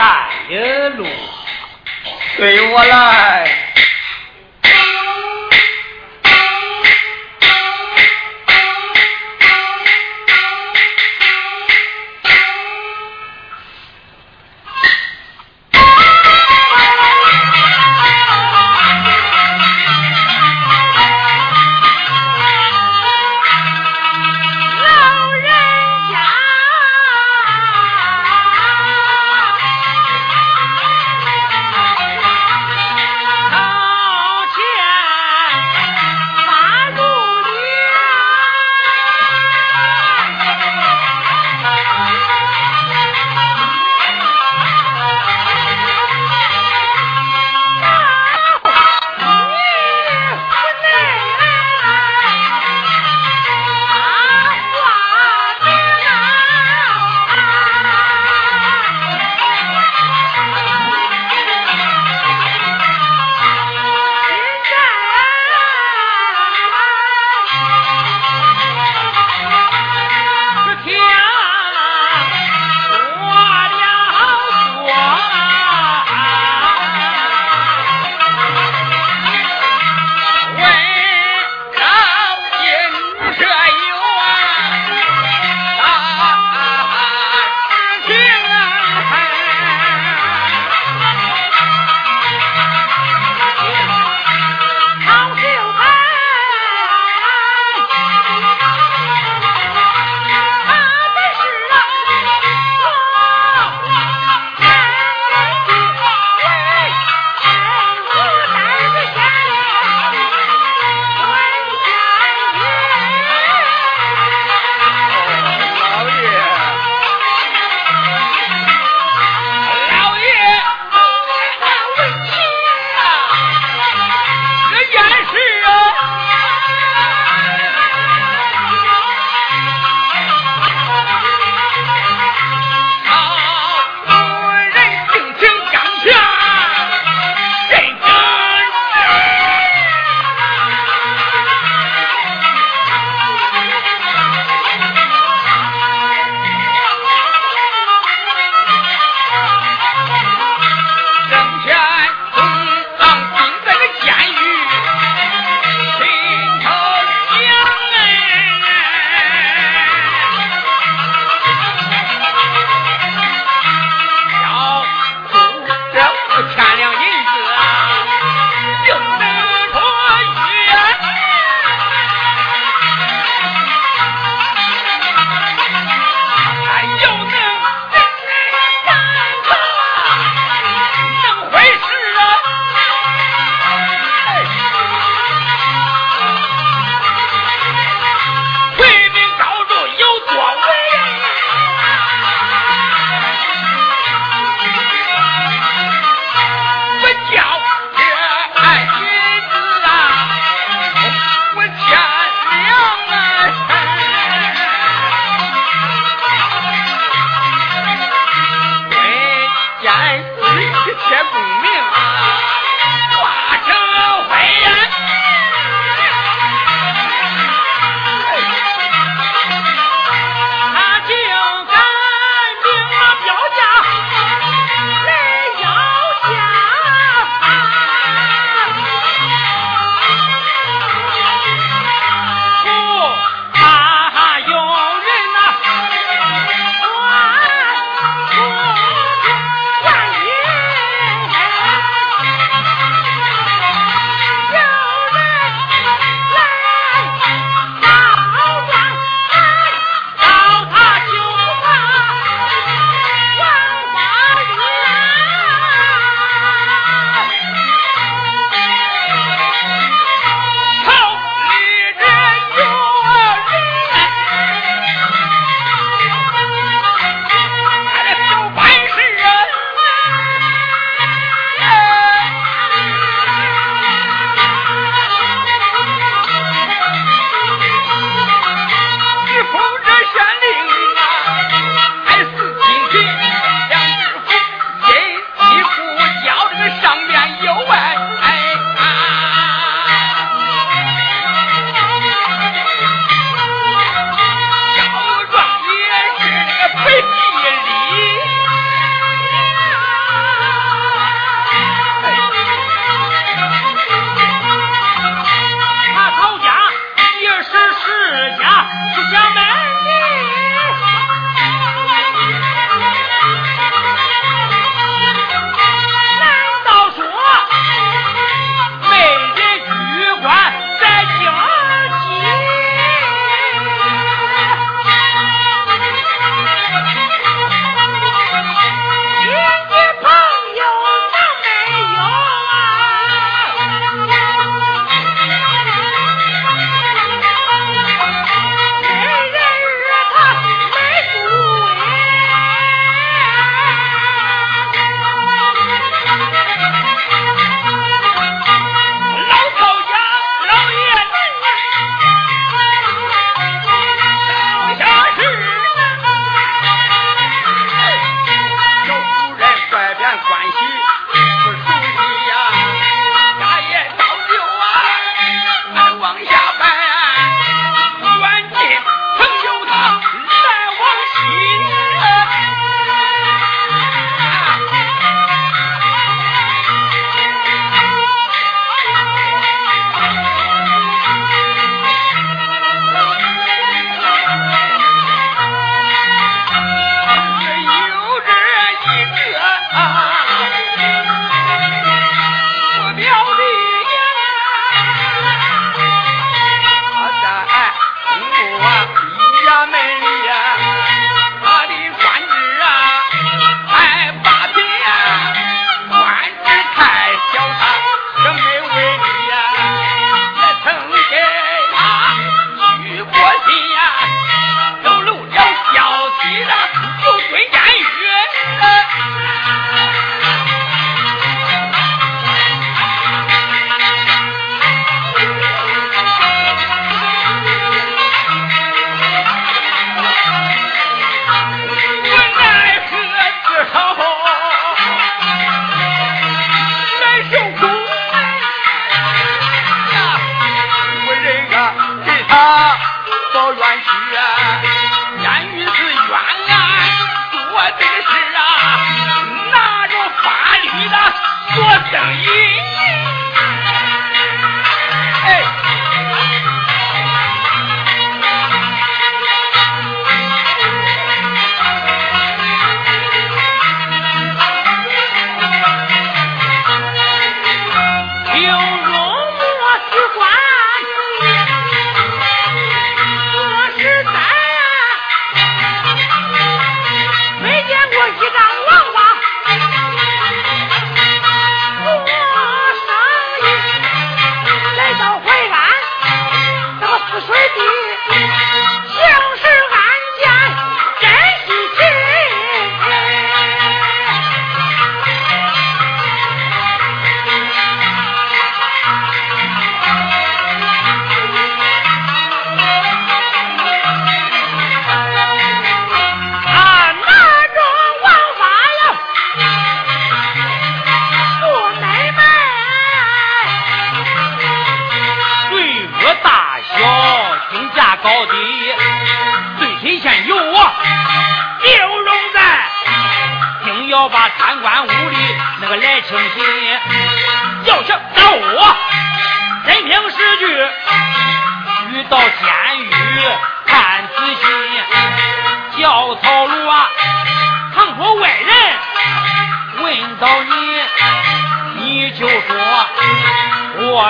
带的路。随我来。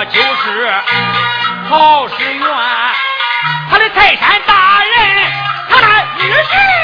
就是曹世元他的泰山大人他的女婿。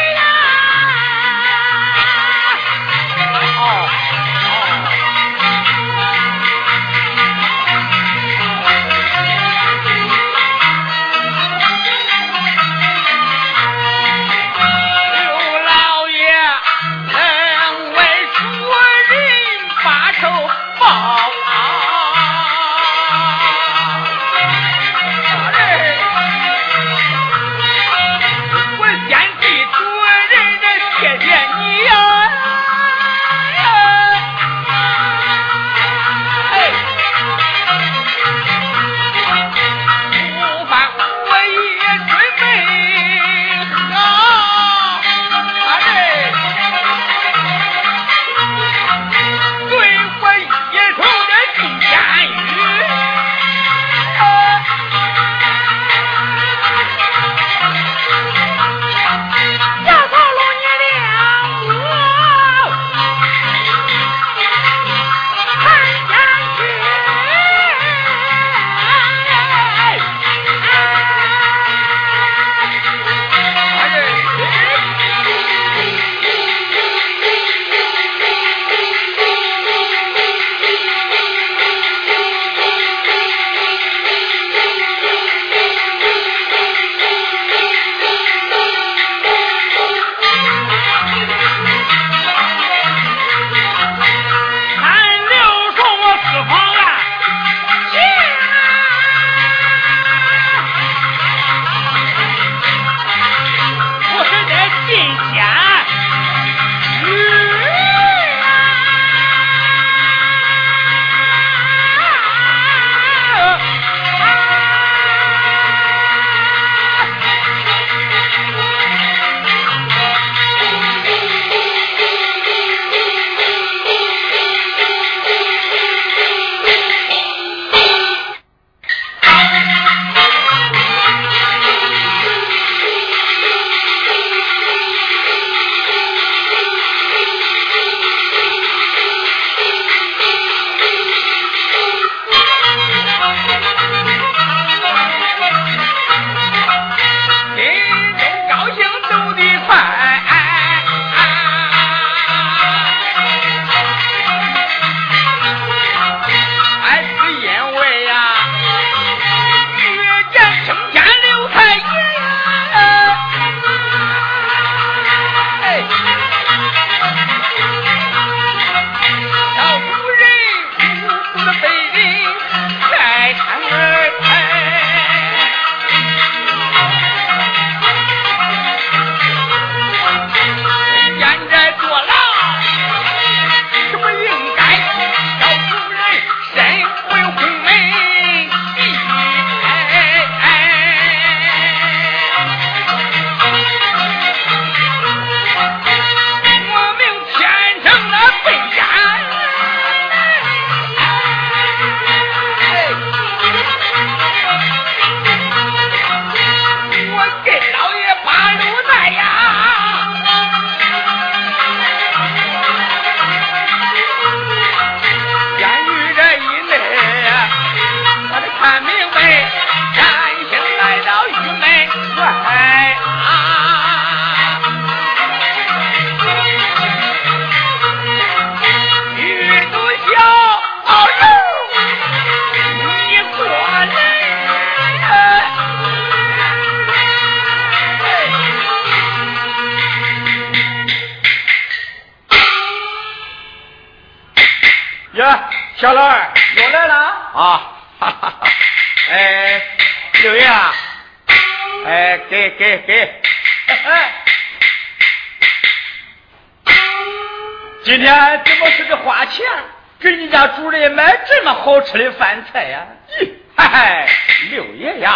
吃的饭菜呀咦嘿嘿六爷呀。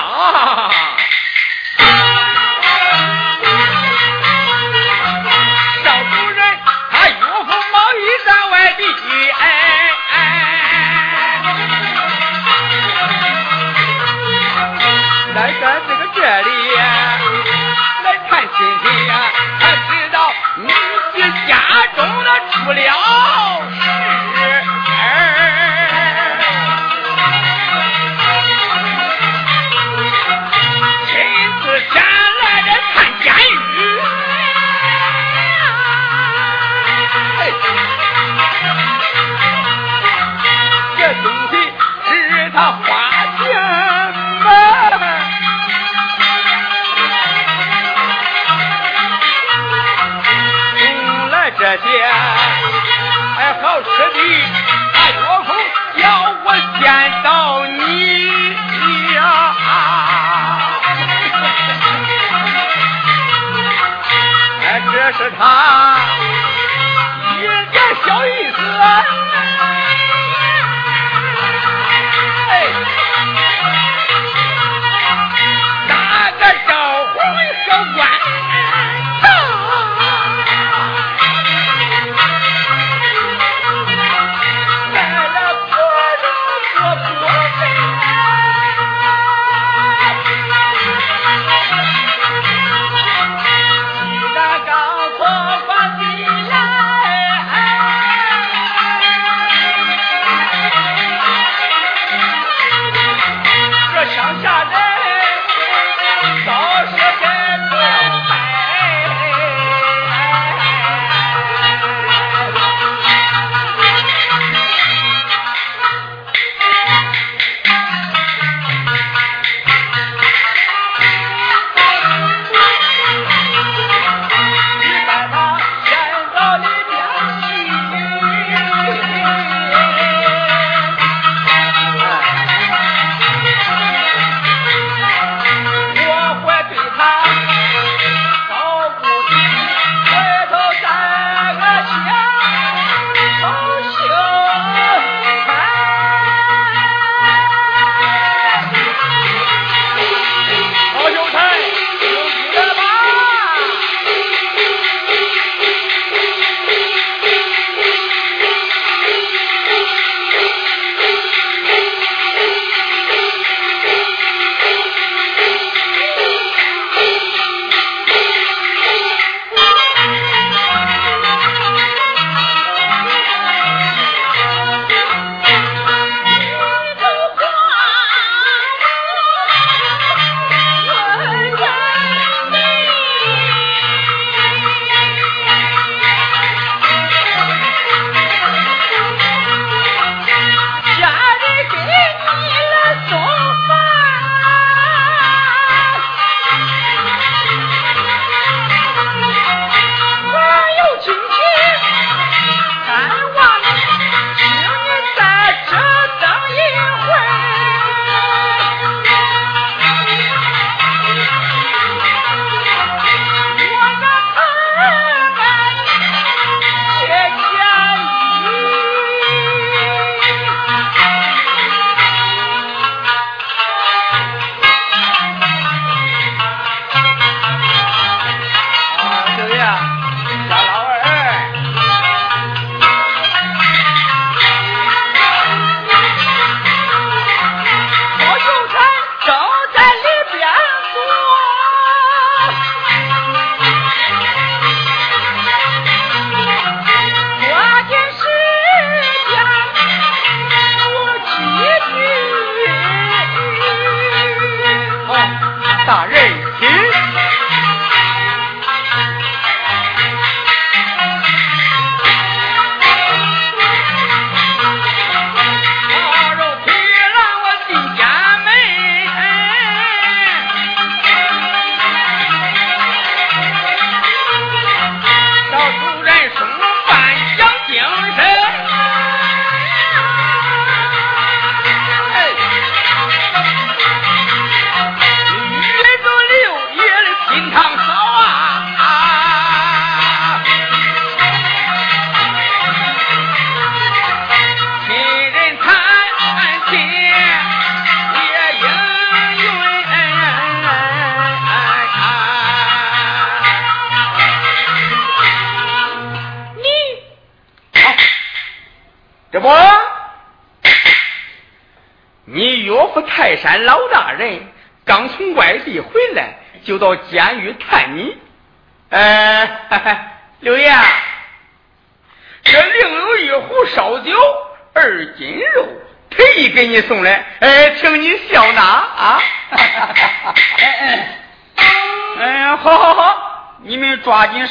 赵夫人她岳父毛衣在外地哎哎。来到这个这里来探亲戚呀才知道你家中的出了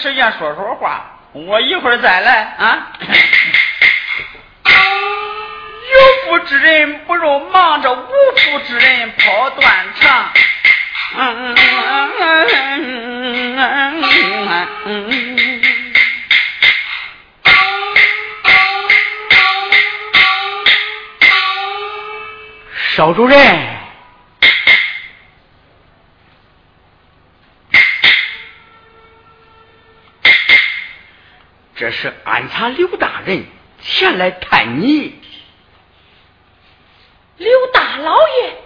时间说说话，我一会儿再来啊。有福之人不如忙着无福之人跑断肠。邵主任，是安察刘大人前来探你。刘大老爷，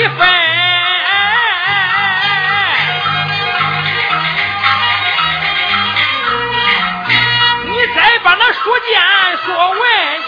一分。你再把那说见说完。